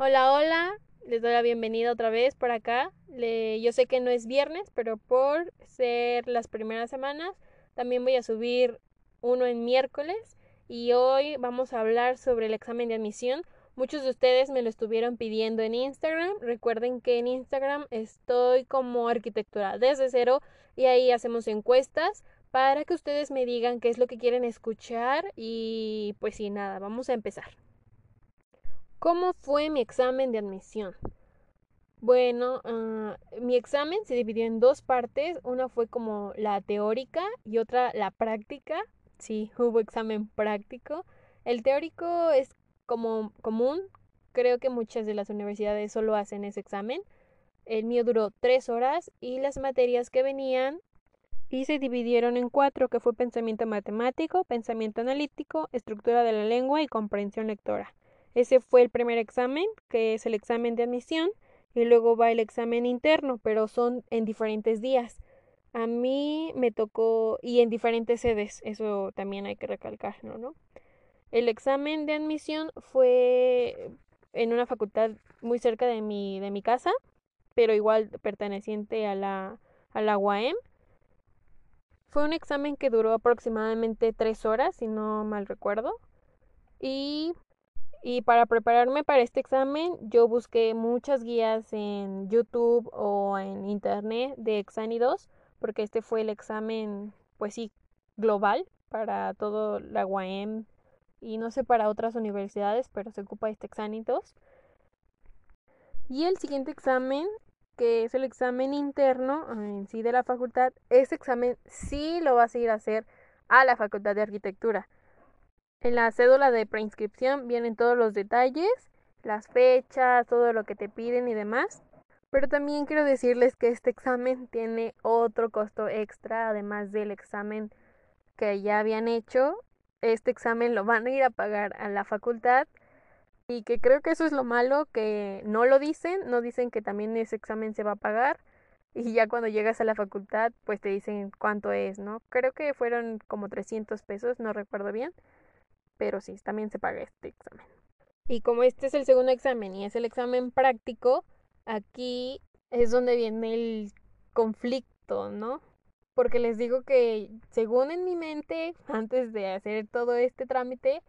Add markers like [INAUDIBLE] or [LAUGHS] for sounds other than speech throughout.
Hola, hola, les doy la bienvenida otra vez por acá. yo sé que no es viernes, pero por ser las primeras semanas, también voy a subir uno en miércoles y hoy vamos a hablar sobre el examen de admisión. Muchos de ustedes me lo estuvieron pidiendo en Instagram. Recuerden que en Instagram estoy como arquitectura desde cero y ahí hacemos encuestas para que ustedes me digan qué es lo que quieren escuchar y pues sí, nada, vamos a empezar. ¿Cómo fue mi examen de admisión? Bueno, ah, mi examen se dividió en dos partes. Una fue como la teórica y otra la práctica. Sí, [LAUGHS] hubo examen práctico. El teórico es como común. Creo que muchas de las universidades solo hacen ese examen. El mío duró tres horas y las materias que venían y se dividieron en cuatro, que fue pensamiento matemático, pensamiento analítico, estructura de la lengua y comprensión lectora. Ese fue el primer examen, que es el examen de admisión, y luego va el examen interno, pero son en diferentes días. A mí me tocó, y en diferentes sedes, eso también hay que recalcarlo, ¿no? El examen de admisión fue en una facultad muy cerca de mi, de mi casa, pero igual perteneciente a la, a la UAM. Fue un examen que duró aproximadamente tres horas, si no mal recuerdo. Y y para prepararme para este examen, yo busqué muchas guías en YouTube o en Internet de Exani 2, porque este fue el examen, pues sí, global para todo la UAM y no sé para otras universidades, pero se ocupa este Exani 2. Y el siguiente examen, que es el examen interno en sí de la facultad, ese examen sí lo vas a ir a hacer a la Facultad de Arquitectura. En la cédula de preinscripción vienen todos los detalles, las fechas, todo lo que te piden y demás. Pero también quiero decirles que este examen tiene otro costo extra, además del examen que ya habían hecho. Este examen lo van a ir a pagar a la facultad y que creo que eso es lo malo, que no lo dicen, no dicen que también ese examen se va a pagar y ya cuando llegas a la facultad pues te dicen cuánto es, ¿no? Creo que fueron como 300 pesos, no recuerdo bien pero sí, también se paga este examen. Y como este es el segundo examen y es el examen práctico, aquí es donde viene el conflicto, ¿no? Porque les digo que según en mi mente, [LAUGHS] antes de hacer todo este trámite,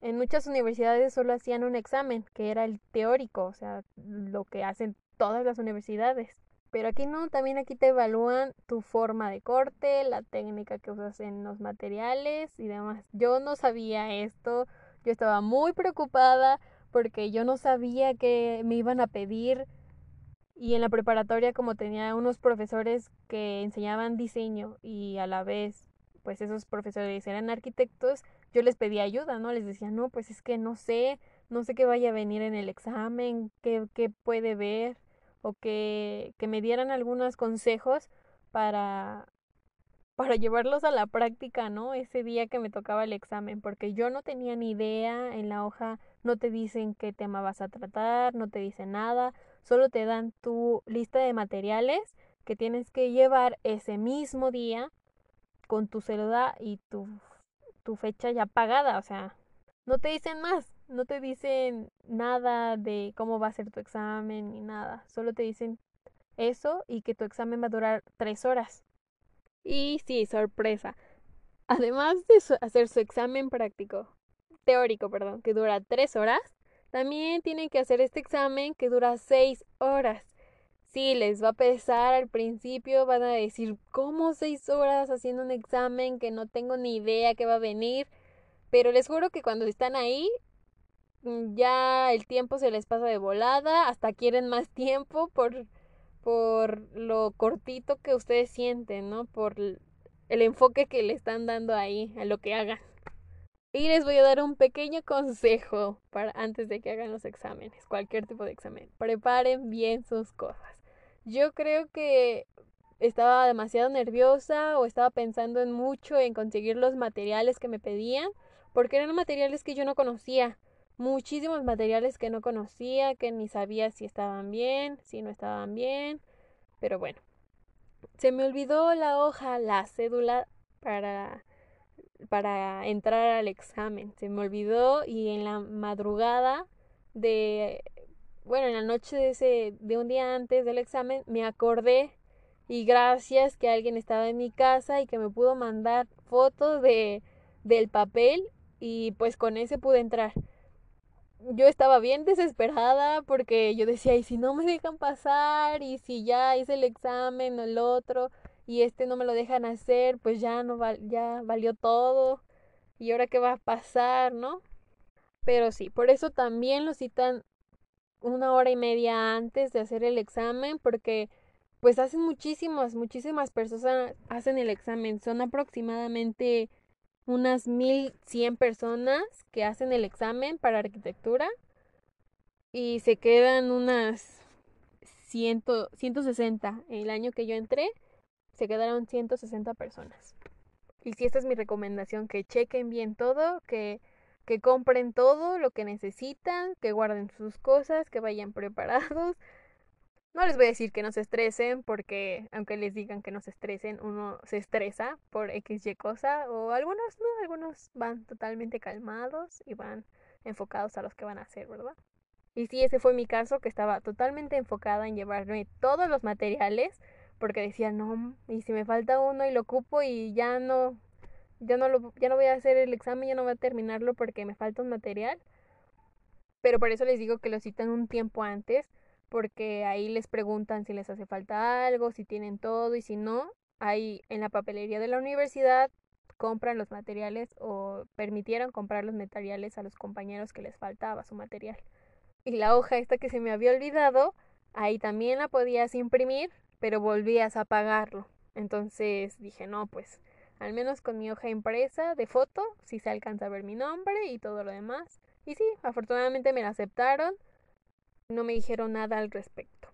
en muchas universidades solo hacían un examen, que era el teórico, o sea, lo que hacen todas las universidades. Pero aquí no, también aquí te evalúan tu forma de corte, la técnica que usas en los materiales y demás. Yo no sabía esto, yo estaba muy preocupada porque yo no sabía que me iban a pedir y en la preparatoria como tenía unos profesores que enseñaban diseño y a la vez pues esos profesores eran arquitectos, yo les pedía ayuda, ¿no? Les decía, no, pues es que no sé, no sé qué vaya a venir en el examen, qué, qué puede ver o que, que me dieran algunos consejos para, para llevarlos a la práctica, ¿no? Ese día que me tocaba el examen, porque yo no tenía ni idea, en la hoja no te dicen qué tema vas a tratar, no te dicen nada, solo te dan tu lista de materiales que tienes que llevar ese mismo día con tu celular y tu, tu fecha ya pagada, o sea, no te dicen más, no te dicen nada de cómo va a ser tu examen ni nada. Solo te dicen eso y que tu examen va a durar tres horas. Y sí, sorpresa. Además de hacer su examen práctico, teórico, perdón, que dura tres horas, también tienen que hacer este examen que dura seis horas. Sí, les va a pesar al principio, van a decir, ¿cómo seis horas haciendo un examen que no tengo ni idea que va a venir? Pero les juro que cuando están ahí ya el tiempo se les pasa de volada, hasta quieren más tiempo por, por lo cortito que ustedes sienten, ¿no? Por el enfoque que le están dando ahí a lo que hagan. Y les voy a dar un pequeño consejo para antes de que hagan los exámenes, cualquier tipo de examen. Preparen bien sus cosas. Yo creo que estaba demasiado nerviosa o estaba pensando en mucho en conseguir los materiales que me pedían, porque eran materiales que yo no conocía. Muchísimos materiales que no conocía, que ni sabía si estaban bien, si no estaban bien. Pero bueno, se me olvidó la hoja, la cédula para para entrar al examen. Se me olvidó y en la madrugada de, bueno, en la noche de ese, de un día antes del examen, me acordé y gracias que alguien estaba en mi casa y que me pudo mandar fotos de, del papel y pues con ese pude entrar. Yo estaba bien desesperada porque yo decía, y si no me dejan pasar, y si ya hice el examen o el otro, y este no me lo dejan hacer, pues ya no ya valió todo. Y ahora qué va a pasar, ¿no? Pero sí, por eso también lo citan una hora y media antes de hacer el examen, porque pues hacen muchísimas, muchísimas personas hacen el examen. Son aproximadamente unas 1100 personas que hacen el examen para arquitectura y se quedan unas 100, 160 el año que yo entré se quedaron 160 personas. Y si esta es mi recomendación, que chequen bien todo, que, que compren todo lo que necesitan, que guarden sus cosas, que vayan [LAUGHS] preparados. No les voy a decir que no se estresen, porque aunque les digan que no se estresen, uno se estresa por X, Y cosa, o algunos no, algunos van totalmente calmados y van enfocados a los que van a hacer, ¿verdad? Y sí, ese fue mi caso, que estaba totalmente enfocada en llevarme todos los materiales porque decía, no, y si me falta uno y lo ocupo y ya no, ya no, lo, ya no voy a hacer el examen, ya no voy a terminarlo porque me falta un material. Pero por eso les digo que lo citan un tiempo antes, porque ahí les preguntan si les hace falta algo, si tienen todo y si no, ahí en la papelería de la universidad compran los materiales o permitieron comprar los materiales a los compañeros que les faltaba su material. Y la hoja esta que se me había olvidado, ahí también la podías imprimir pero volvías a pagarlo. Entonces dije, no, pues al menos con mi hoja impresa de foto, sí se alcanza a ver mi nombre y todo lo demás. Y sí, afortunadamente me la aceptaron. No me dijeron nada al respecto.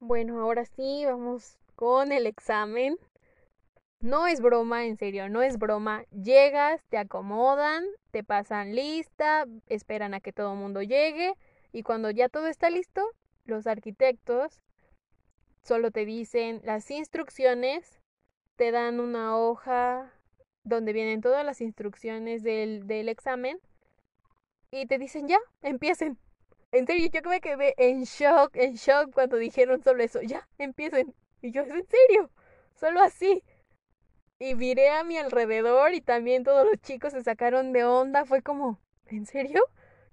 Bueno, ahora sí, vamos con el examen. No es broma, en serio, no es broma. Llegas, te acomodan, te pasan lista, esperan a que todo el mundo llegue y cuando ya todo está listo, los arquitectos Solo te dicen las instrucciones, te dan una hoja donde vienen todas las instrucciones del, del examen y te dicen ya, empiecen. En serio, yo me quedé en shock, en shock cuando dijeron solo eso, ya, empiecen. Y yo, ¿en serio? Solo así. Y miré a mi alrededor y también todos los chicos se sacaron de onda. Fue como, ¿en serio?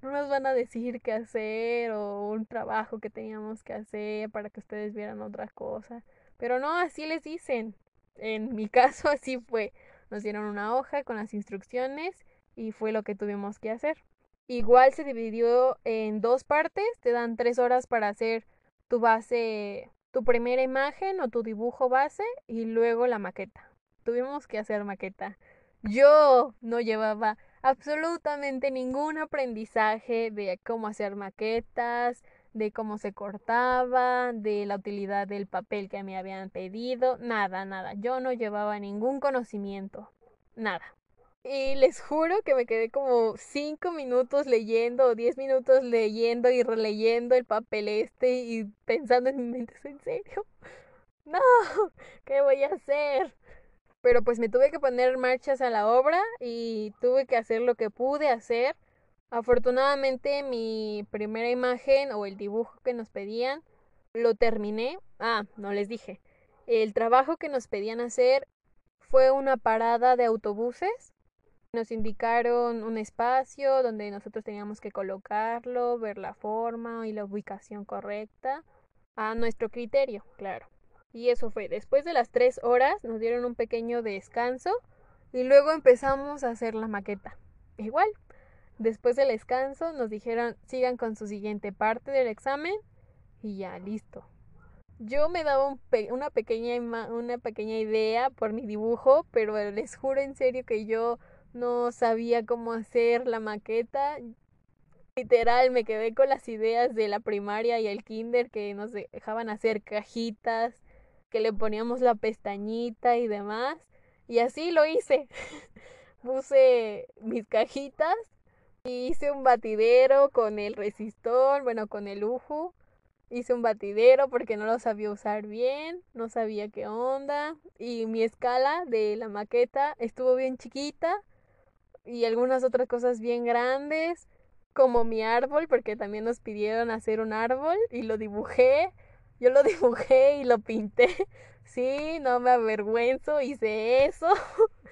no nos van a decir qué hacer o un trabajo que teníamos que hacer para que ustedes vieran otra cosa. Pero no, así les dicen. En mi [LAUGHS] caso así fue. Nos dieron una hoja con las instrucciones y fue lo que tuvimos que hacer. Igual se dividió en dos partes. Te dan tres horas para hacer tu base, tu primera imagen o tu dibujo base y luego la maqueta. Tuvimos que hacer maqueta. Yo no llevaba absolutamente ningún aprendizaje de cómo hacer maquetas, de cómo se cortaba, de la utilidad del papel que me habían pedido, nada, nada. Yo no llevaba ningún conocimiento, nada. Y les juro que me quedé como cinco minutos leyendo o diez minutos leyendo y releyendo el papel este y pensando en mi mente, ¿en serio? [LAUGHS] No, ¿qué voy a hacer? pero pues me tuve que poner marchas a la obra y tuve que hacer lo que pude hacer. Afortunadamente mi primera imagen o el dibujo que nos pedían lo terminé. Ah, no les dije. El trabajo que nos pedían hacer fue una parada de autobuses. Nos indicaron un espacio donde nosotros teníamos que colocarlo, ver la forma y la ubicación correcta a nuestro criterio, claro. Y eso fue, después de las tres horas nos dieron un pequeño descanso y luego empezamos a hacer la maqueta. Igual, después del descanso nos dijeron sigan con su siguiente parte del examen y ya, listo. Yo me daba una, pequeña una pequeña idea por mi dibujo, pero les juro en serio que yo no sabía cómo hacer la maqueta. Literal, me quedé con las ideas de la primaria y el kinder que nos dejaban hacer cajitas, que le poníamos la pestañita y demás. Y así lo hice. [LAUGHS] Puse mis cajitas y hice un batidero con el resistor, bueno, con el UJU. Hice un batidero porque no lo sabía usar bien, no sabía qué onda. Y mi escala de la maqueta estuvo bien chiquita y algunas otras cosas bien grandes, como mi árbol, porque también nos pidieron hacer un árbol y lo dibujé. Yo lo [LAUGHS] dibujé y lo pinté. Sí, no me avergüenzo, hice eso. [LAUGHS]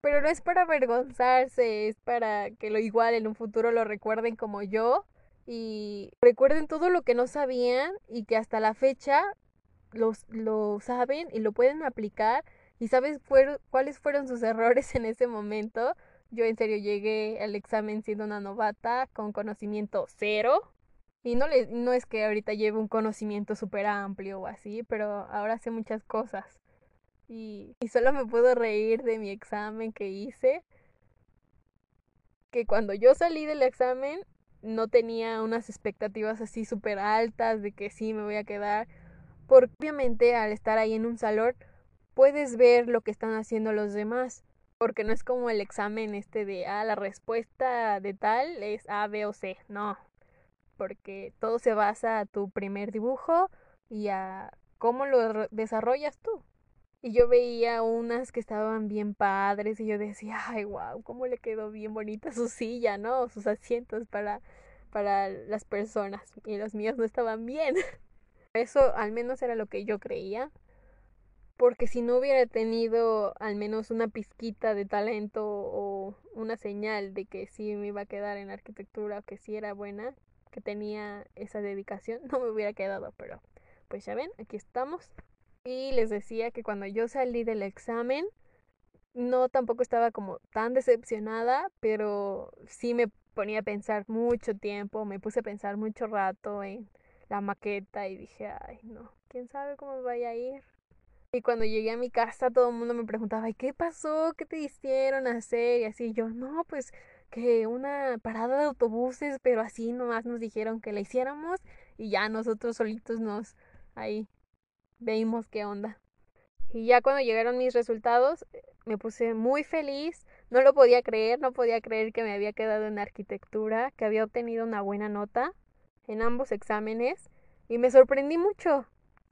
Pero no es para avergonzarse, es para que lo igual en un futuro lo recuerden como yo y recuerden todo lo que no sabían y que hasta la fecha los, lo saben y lo pueden aplicar y sabes cuáles fueron sus errores en ese momento. Yo en serio llegué al examen siendo una novata con conocimiento cero. Y no, le, no es que ahorita lleve un conocimiento súper amplio o así, pero ahora sé muchas cosas. Y, y solo me puedo reír de mi examen que hice. Que cuando yo salí del examen no tenía unas expectativas así súper altas de que sí me voy a quedar. Porque obviamente al estar ahí en un salón puedes ver lo que están haciendo los demás. Porque no es como el examen este de, ah, la respuesta de tal es A, B o C. No. Porque todo se basa a tu primer dibujo y a cómo lo desarrollas tú. Y yo veía unas que estaban bien padres y yo decía, ay, wow, cómo le quedó bien bonita su silla, ¿no? Sus asientos para, para las personas. Y los míos no estaban bien. [LAUGHS] Eso al menos era lo que yo creía. Porque si no hubiera tenido al menos una pizquita de talento o una señal de que sí me iba a quedar en arquitectura o que sí era buena, que tenía esa dedicación, [LAUGHS] no me hubiera quedado. Pero pues ya ven, aquí estamos. Y les decía que cuando yo salí del examen, no tampoco estaba como tan decepcionada, pero sí me ponía a pensar mucho tiempo, me puse a pensar mucho rato en la maqueta y dije, ay, no, quién sabe cómo vaya a ir. Y cuando llegué a mi casa todo el mundo me preguntaba, ¿y qué pasó? ¿Qué te hicieron hacer? Y así yo, no, pues que una parada de autobuses, pero así nomás nos dijeron que la hiciéramos y ya nosotros solitos nos ahí veimos qué onda. Y ya cuando llegaron mis resultados, eh, me puse muy feliz. No lo podía creer, no podía creer que me había quedado en arquitectura, que había obtenido una buena nota en ambos exámenes. Y me sorprendí mucho.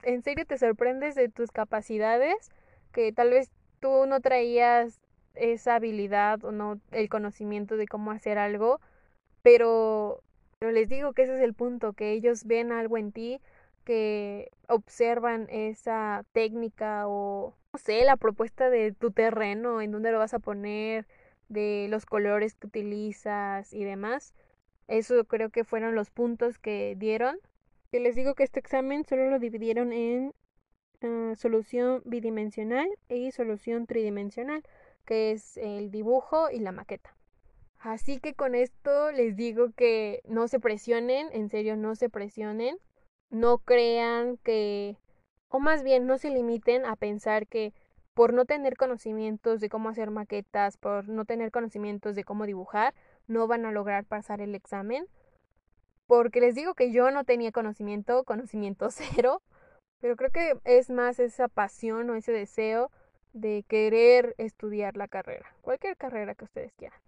En serio te sorprendes de tus capacidades, que tal vez tú no traías esa habilidad o no el conocimiento de cómo hacer algo, pero, pero les digo que ese es el punto, que ellos ven algo en ti que observan esa técnica o, no sé, la propuesta de tu terreno, en dónde lo vas a poner, de los colores que utilizas y demás. Eso creo que fueron los puntos que dieron. Que les digo que este examen solo lo dividieron en ah, solución bidimensional y solución tridimensional, que es el dibujo y la maqueta. Así que con esto les digo que no se presionen, en serio no se presionen no crean que, o más bien no se limiten a pensar que por no tener conocimientos de cómo hacer maquetas, por no tener conocimientos de cómo dibujar, no van a lograr pasar el examen. Porque les digo que yo no tenía conocimiento, conocimiento [LAUGHS] cero, pero creo que es más esa pasión o ese deseo de querer estudiar la carrera, cualquier carrera que ustedes quieran.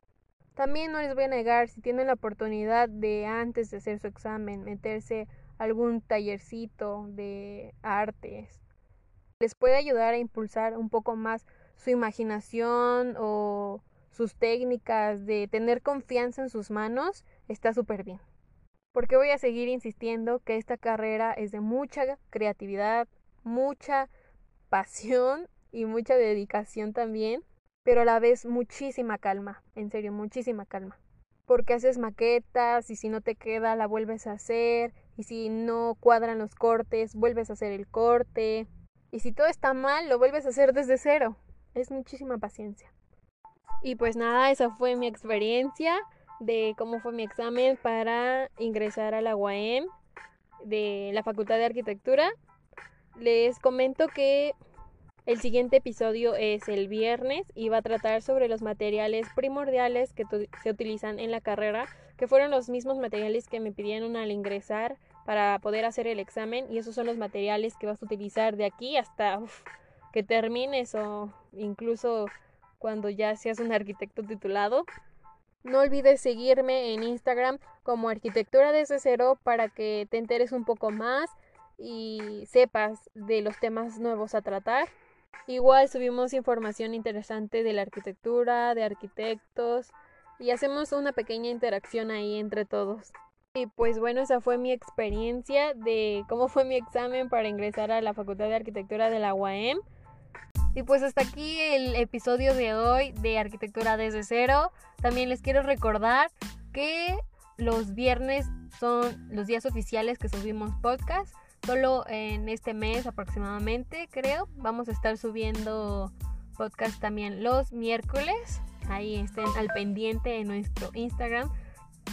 También no les voy a negar, si tienen la oportunidad de antes de hacer su examen meterse algún tallercito de artes. Les puede ayudar a impulsar un poco más su imaginación o sus técnicas de tener confianza en sus manos, está súper bien. Porque voy a seguir insistiendo que esta carrera es de mucha creatividad, mucha pasión y mucha dedicación también, pero a la vez muchísima calma, en serio, muchísima calma. Porque haces maquetas y si no te queda la vuelves a hacer y si no cuadran los cortes, vuelves a hacer el corte. Y si todo está mal, lo vuelves a hacer desde cero. Es muchísima paciencia. Y pues nada, esa fue mi experiencia de cómo fue mi examen para ingresar a la UAM de la Facultad de Arquitectura. Les comento que El siguiente episodio es el viernes y va a tratar sobre los materiales primordiales que se utilizan en la carrera, que fueron los mismos materiales que me pidieron al ingresar para poder hacer el examen y esos son los materiales que vas a utilizar de aquí hasta que termines o incluso cuando ya seas un arquitecto titulado. No olvides seguirme en Instagram como Arquitectura desde cero para que te enteres un poco más y sepas de los temas nuevos a tratar. Igual subimos información interesante de la arquitectura, de arquitectos y hacemos una pequeña interacción ahí entre todos. Y pues bueno, esa fue mi experiencia de cómo fue mi examen para ingresar a la Facultad de Arquitectura de la UAM. Y pues hasta aquí el episodio de hoy de Arquitectura desde cero. También les quiero recordar que los viernes son los días oficiales que subimos podcast. Solo en este mes aproximadamente, creo. Vamos a estar subiendo podcast también los miércoles. Ahí estén al pendiente en nuestro Instagram.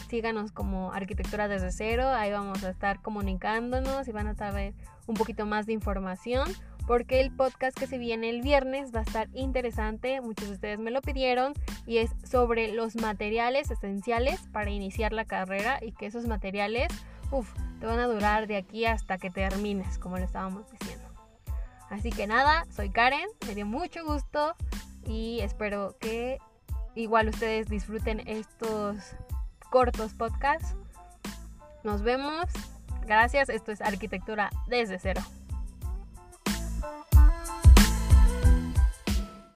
Síganos como Arquitectura desde cero. Ahí vamos a estar comunicándonos y van a saber un poquito más de información porque el podcast que se viene el viernes va a estar interesante, muchos de ustedes me lo pidieron, y es sobre los materiales esenciales para iniciar la carrera y que esos materiales, uff, te van a durar de aquí hasta que termines, como le estábamos diciendo. Así que nada, soy Karen, me dio mucho gusto y espero que igual ustedes disfruten estos cortos podcasts. Nos vemos. Gracias, esto es Arquitectura desde cero.